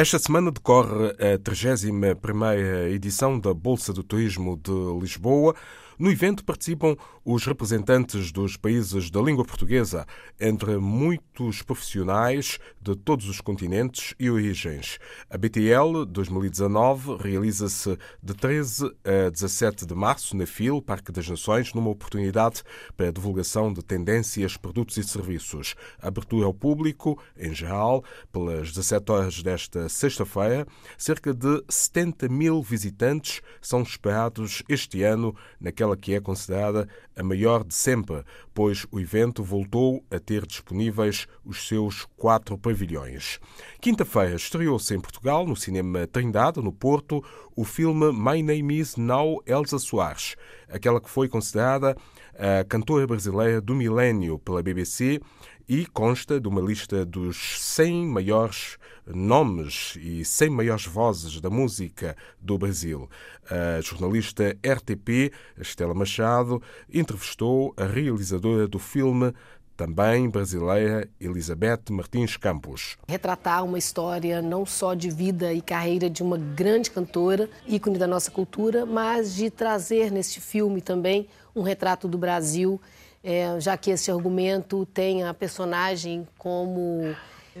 Esta semana decorre a 31ª edição da Bolsa do Turismo de Lisboa. No evento participam os representantes dos países da língua portuguesa, entre muitos profissionais de todos os continentes e origens. A BTL 2019 realiza-se de 13 a 17 de março na FIL, Parque das Nações, numa oportunidade para a divulgação de tendências, produtos e serviços. Abertura ao público, em geral, pelas 17 horas desta sexta-feira. Cerca de 70 mil visitantes são esperados este ano naquela aquela que é considerada a maior de sempre, pois o evento voltou a ter disponíveis os seus quatro pavilhões. Quinta-feira estreou-se em Portugal, no Cinema Trindade, no Porto, o filme My Name is Now Elsa Soares, aquela que foi considerada a cantora brasileira do milénio pela BBC e consta de uma lista dos 100 maiores nomes e 100 maiores vozes da música do Brasil. A jornalista RTP, Estela Machado, entrevistou a realizadora do filme também brasileira Elizabeth Martins Campos. Retratar uma história não só de vida e carreira de uma grande cantora, ícone da nossa cultura, mas de trazer neste filme também um retrato do Brasil é, já que esse argumento tem a personagem como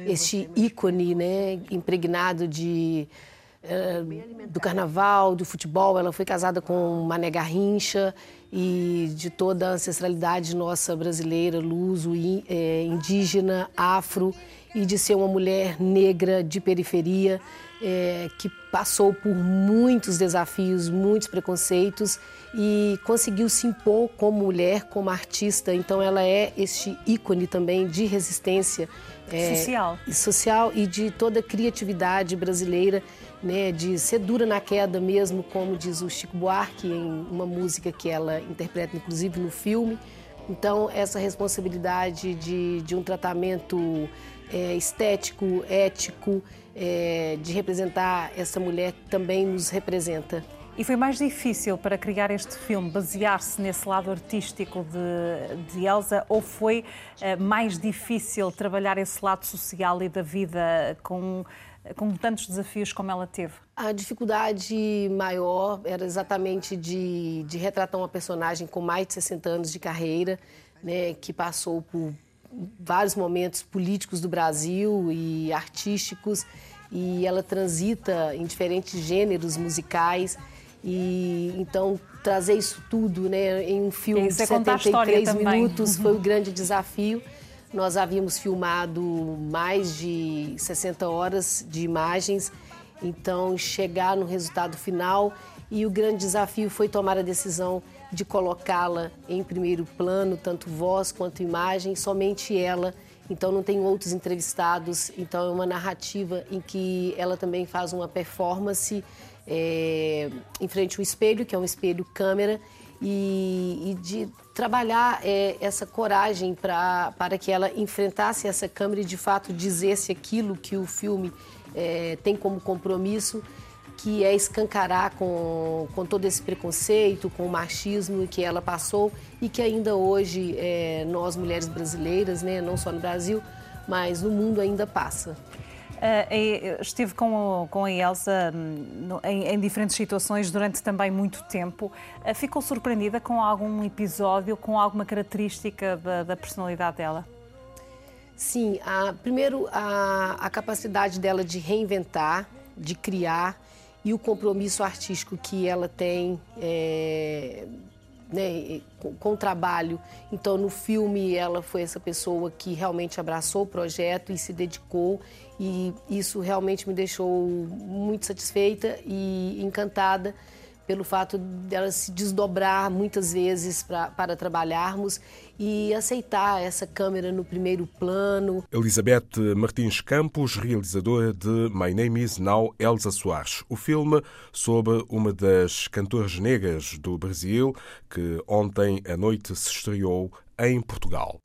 este ícone né, impregnado de, do carnaval, do futebol. Ela foi casada com Mané Garrincha e de toda a ancestralidade nossa brasileira, luso, é, indígena, afro, e de ser uma mulher negra de periferia é, que passou por muitos desafios, muitos preconceitos e conseguiu se impor como mulher, como artista. Então, ela é este ícone também de resistência é, social. social e de toda a criatividade brasileira, né, de ser dura na queda mesmo, como diz o Chico Buarque em uma música que ela interpreta, inclusive no filme. Então, essa responsabilidade de, de um tratamento é, estético, ético, é, de representar essa mulher também nos representa. E foi mais difícil para criar este filme basear-se nesse lado artístico de, de Elsa ou foi uh, mais difícil trabalhar esse lado social e da vida com, com tantos desafios como ela teve? A dificuldade maior era exatamente de, de retratar uma personagem com mais de 60 anos de carreira, né, que passou por vários momentos políticos do Brasil e artísticos e ela transita em diferentes gêneros musicais e então trazer isso tudo né, em um filme de 73 minutos foi o grande desafio. Nós havíamos filmado mais de 60 horas de imagens, então chegar no resultado final e o grande desafio foi tomar a decisão de colocá-la em primeiro plano, tanto voz quanto imagem, somente ela. Então não tem outros entrevistados, então é uma narrativa em que ela também faz uma performance é, em frente ao espelho, que é um espelho câmera, e, e de trabalhar é, essa coragem pra, para que ela enfrentasse essa câmera e de fato dissesse aquilo que o filme é, tem como compromisso, que é escancarar com, com todo esse preconceito, com o machismo que ela passou e que ainda hoje é, nós mulheres brasileiras, né, não só no Brasil, mas no mundo ainda passa. Uh, estive com, com a Elsa hum, em, em, diferentes situações durante também muito tempo. Uh, ficou surpreendida com algum episódio, com alguma característica da, da personalidade dela? Sim, a, primeiro a, a capacidade dela de reinventar, de criar e o compromisso artístico que ela tem é, né, com, com, o trabalho. Então, no filme, ela foi essa pessoa que realmente abraçou o projeto e se dedicou, e isso realmente me deixou muito satisfeita e encantada pelo fato dela se desdobrar muitas vezes pra, para trabalharmos e aceitar essa câmera no primeiro plano. Elizabeth Martins Campos, realizadora de My Name Is Now Elsa Soares, o filme sobre uma das cantoras negras do Brasil que ontem à noite se estreou em Portugal.